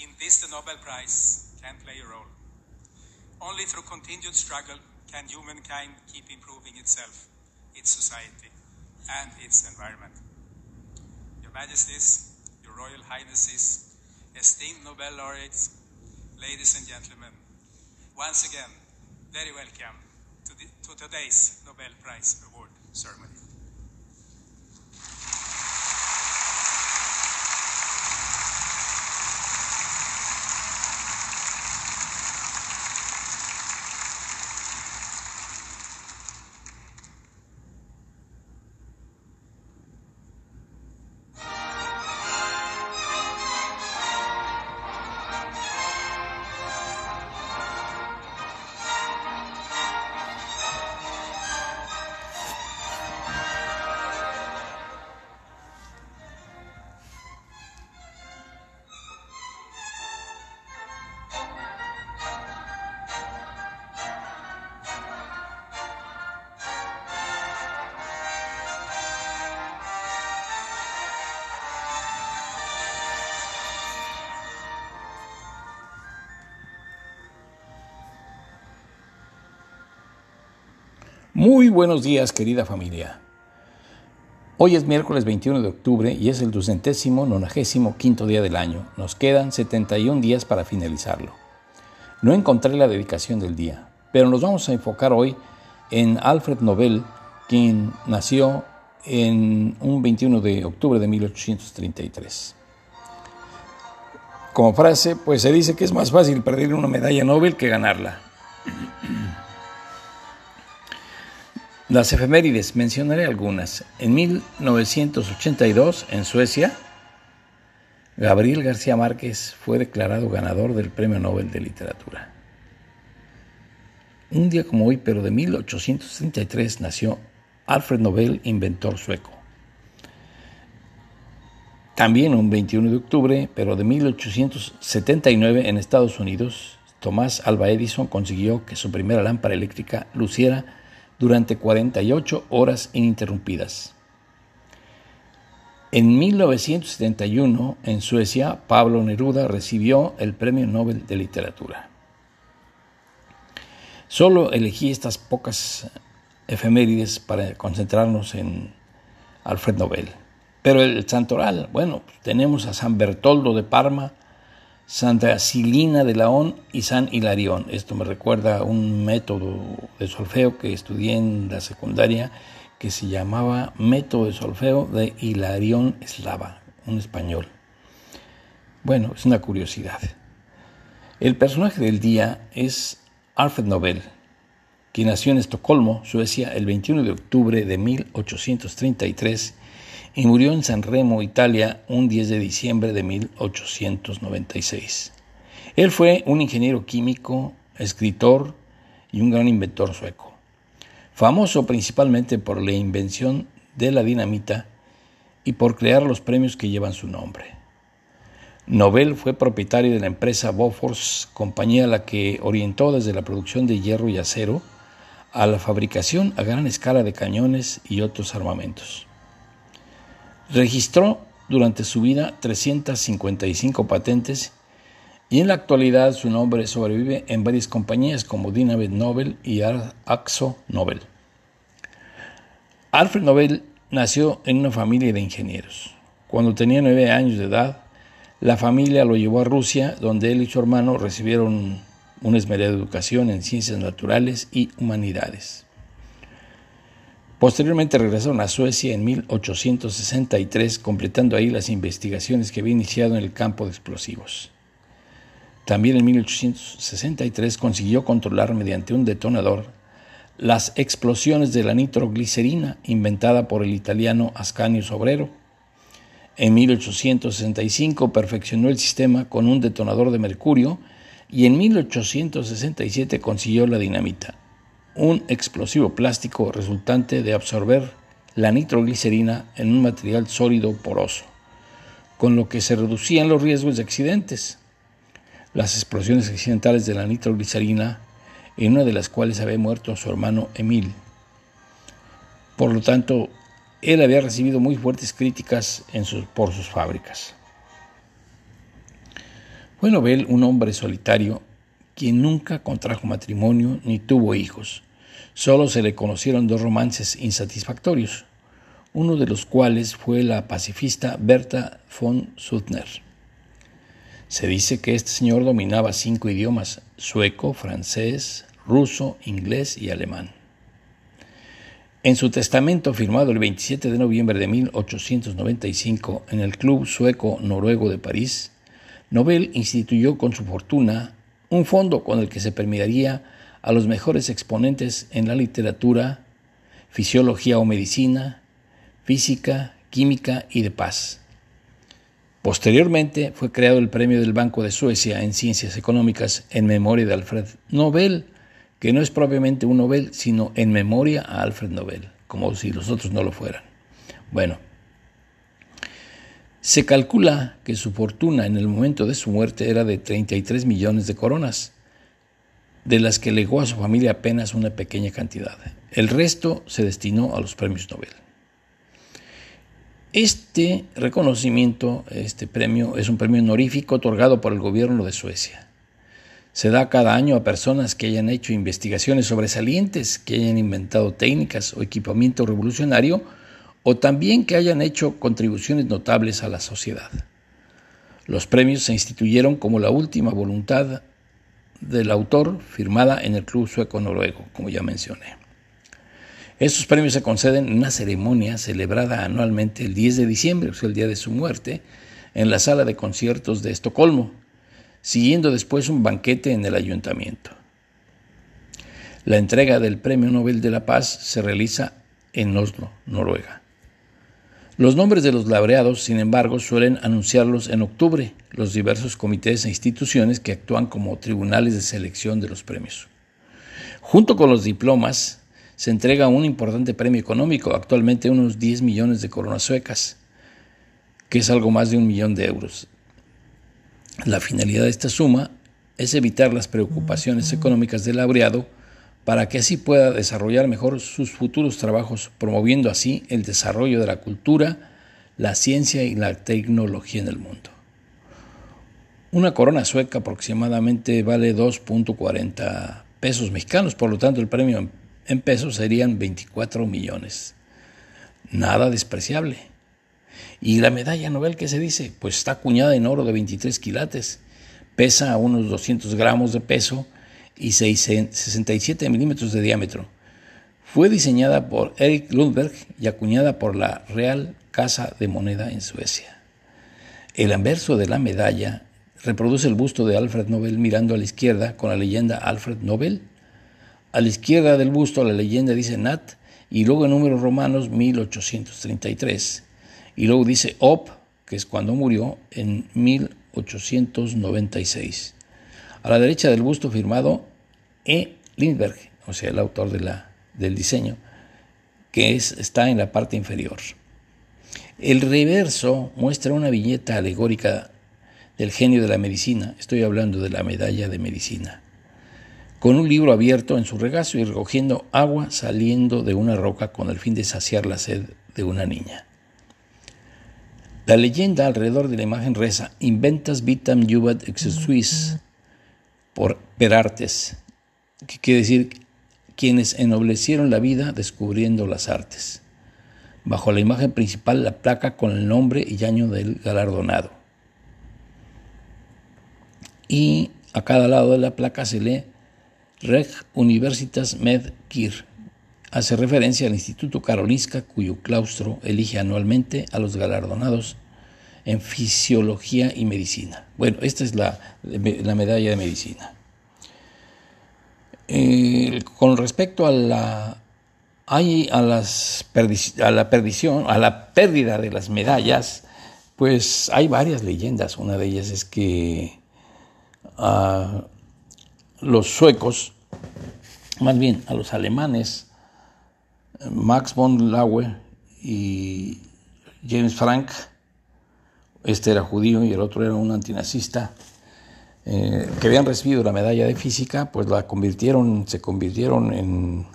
In this, the Nobel Prize can play a role. Only through continued struggle can humankind keep improving itself, its society, and its environment. Your Majesties, Your Royal Highnesses, esteemed Nobel laureates, ladies and gentlemen, once again, very welcome to, the, to today's Nobel Prize Award ceremony. Muy buenos días, querida familia. Hoy es miércoles 21 de octubre y es el ducentésimo nonagésimo quinto día del año. Nos quedan 71 días para finalizarlo. No encontré la dedicación del día, pero nos vamos a enfocar hoy en Alfred Nobel, quien nació en un 21 de octubre de 1833. Como frase, pues se dice que es más fácil perder una medalla Nobel que ganarla. Las efemérides, mencionaré algunas. En 1982, en Suecia, Gabriel García Márquez fue declarado ganador del Premio Nobel de Literatura. Un día como hoy, pero de 1833, nació Alfred Nobel, inventor sueco. También un 21 de octubre, pero de 1879, en Estados Unidos, Tomás Alva Edison consiguió que su primera lámpara eléctrica luciera durante 48 horas ininterrumpidas. En 1971, en Suecia, Pablo Neruda recibió el Premio Nobel de Literatura. Solo elegí estas pocas efemérides para concentrarnos en Alfred Nobel. Pero el santoral, bueno, tenemos a San Bertoldo de Parma, Santa Silina de Laón y San Hilarión. Esto me recuerda a un método de solfeo que estudié en la secundaria que se llamaba Método de Solfeo de Hilarión Eslava, un español. Bueno, es una curiosidad. El personaje del día es Alfred Nobel, quien nació en Estocolmo, Suecia, el 21 de octubre de 1833 y murió en San Remo, Italia, un 10 de diciembre de 1896. Él fue un ingeniero químico, escritor y un gran inventor sueco, famoso principalmente por la invención de la dinamita y por crear los premios que llevan su nombre. Nobel fue propietario de la empresa Bofors, compañía a la que orientó desde la producción de hierro y acero a la fabricación a gran escala de cañones y otros armamentos. Registró durante su vida 355 patentes y en la actualidad su nombre sobrevive en varias compañías como Dynamit Nobel y Axo Nobel. Alfred Nobel nació en una familia de ingenieros. Cuando tenía nueve años de edad, la familia lo llevó a Rusia, donde él y su hermano recibieron una esmerada educación en ciencias naturales y humanidades. Posteriormente regresaron a Suecia en 1863, completando ahí las investigaciones que había iniciado en el campo de explosivos. También en 1863 consiguió controlar mediante un detonador las explosiones de la nitroglicerina inventada por el italiano Ascanio Sobrero. En 1865 perfeccionó el sistema con un detonador de mercurio y en 1867 consiguió la dinamita un explosivo plástico resultante de absorber la nitroglicerina en un material sólido poroso, con lo que se reducían los riesgos de accidentes. Las explosiones accidentales de la nitroglicerina, en una de las cuales había muerto su hermano Emil. Por lo tanto, él había recibido muy fuertes críticas por sus fábricas. Fue Nobel un hombre solitario quien nunca contrajo matrimonio ni tuvo hijos. Solo se le conocieron dos romances insatisfactorios, uno de los cuales fue la pacifista Berta von Suttner. Se dice que este señor dominaba cinco idiomas, sueco, francés, ruso, inglés y alemán. En su testamento firmado el 27 de noviembre de 1895 en el Club Sueco Noruego de París, Nobel instituyó con su fortuna un fondo con el que se permitiría a los mejores exponentes en la literatura, fisiología o medicina, física, química y de paz. Posteriormente fue creado el Premio del Banco de Suecia en Ciencias Económicas en memoria de Alfred Nobel, que no es propiamente un Nobel, sino en memoria a Alfred Nobel, como si los otros no lo fueran. Bueno, se calcula que su fortuna en el momento de su muerte era de 33 millones de coronas, de las que legó a su familia apenas una pequeña cantidad. El resto se destinó a los premios Nobel. Este reconocimiento, este premio, es un premio honorífico otorgado por el gobierno de Suecia. Se da cada año a personas que hayan hecho investigaciones sobresalientes, que hayan inventado técnicas o equipamiento revolucionario, o también que hayan hecho contribuciones notables a la sociedad. Los premios se instituyeron como la última voluntad del autor firmada en el Club Sueco Noruego, como ya mencioné. Estos premios se conceden en una ceremonia celebrada anualmente el 10 de diciembre, o sea, el día de su muerte, en la sala de conciertos de Estocolmo, siguiendo después un banquete en el ayuntamiento. La entrega del Premio Nobel de la Paz se realiza en Oslo, Noruega. Los nombres de los laureados, sin embargo, suelen anunciarlos en octubre los diversos comités e instituciones que actúan como tribunales de selección de los premios. Junto con los diplomas, se entrega un importante premio económico, actualmente unos 10 millones de coronas suecas, que es algo más de un millón de euros. La finalidad de esta suma es evitar las preocupaciones económicas del laureado para que así pueda desarrollar mejor sus futuros trabajos, promoviendo así el desarrollo de la cultura, la ciencia y la tecnología en el mundo. Una corona sueca aproximadamente vale 2.40 pesos mexicanos, por lo tanto el premio en pesos serían 24 millones. Nada despreciable. ¿Y la medalla Nobel qué se dice? Pues está acuñada en oro de 23 quilates, pesa unos 200 gramos de peso y 67 milímetros de diámetro. Fue diseñada por Erik Lundberg y acuñada por la Real Casa de Moneda en Suecia. El anverso de la medalla reproduce el busto de Alfred Nobel mirando a la izquierda con la leyenda Alfred Nobel. A la izquierda del busto la leyenda dice Nat y luego en números romanos 1833. Y luego dice Op, que es cuando murió, en 1896. A la derecha del busto firmado E. Lindbergh, o sea, el autor del diseño, que es, está en la parte inferior. El reverso muestra una viñeta alegórica del genio de la medicina, estoy hablando de la medalla de medicina, con un libro abierto en su regazo y recogiendo agua saliendo de una roca con el fin de saciar la sed de una niña. La leyenda alrededor de la imagen reza Inventas vitam juvat exesuis por Perartes, que quiere decir quienes ennoblecieron la vida descubriendo las artes. Bajo la imagen principal la placa con el nombre y año del galardonado. Y a cada lado de la placa se lee Reg Universitas Med Kir. Hace referencia al Instituto Karolinska, cuyo claustro elige anualmente a los galardonados en fisiología y medicina. Bueno, esta es la, la medalla de medicina. Eh, con respecto a la, hay a, las perdición, a la pérdida de las medallas, pues hay varias leyendas. Una de ellas es que a los suecos, más bien a los alemanes, Max von Laue y James Frank, este era judío y el otro era un antinazista, eh, que habían recibido la medalla de física, pues la convirtieron, se convirtieron en,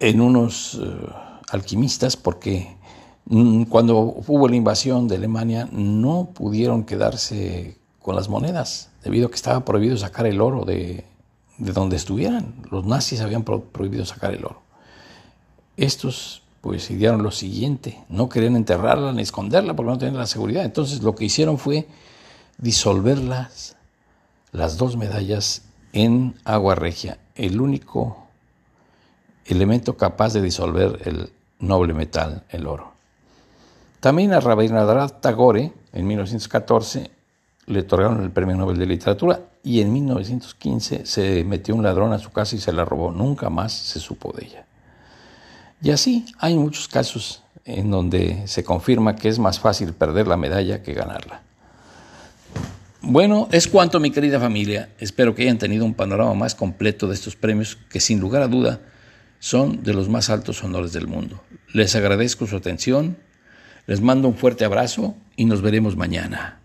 en unos eh, alquimistas porque Mm, cuando hubo la invasión de Alemania, no pudieron quedarse con las monedas, debido a que estaba prohibido sacar el oro de, de donde estuvieran. Los nazis habían prohibido sacar el oro. Estos pues idearon lo siguiente, no querían enterrarla ni esconderla porque no tenían la seguridad. Entonces lo que hicieron fue disolverlas, las dos medallas, en agua regia, el único elemento capaz de disolver el noble metal, el oro. También a Rabindranath Tagore, en 1914, le otorgaron el Premio Nobel de Literatura y en 1915 se metió un ladrón a su casa y se la robó. Nunca más se supo de ella. Y así hay muchos casos en donde se confirma que es más fácil perder la medalla que ganarla. Bueno, es cuanto mi querida familia. Espero que hayan tenido un panorama más completo de estos premios que sin lugar a duda son de los más altos honores del mundo. Les agradezco su atención, les mando un fuerte abrazo y nos veremos mañana.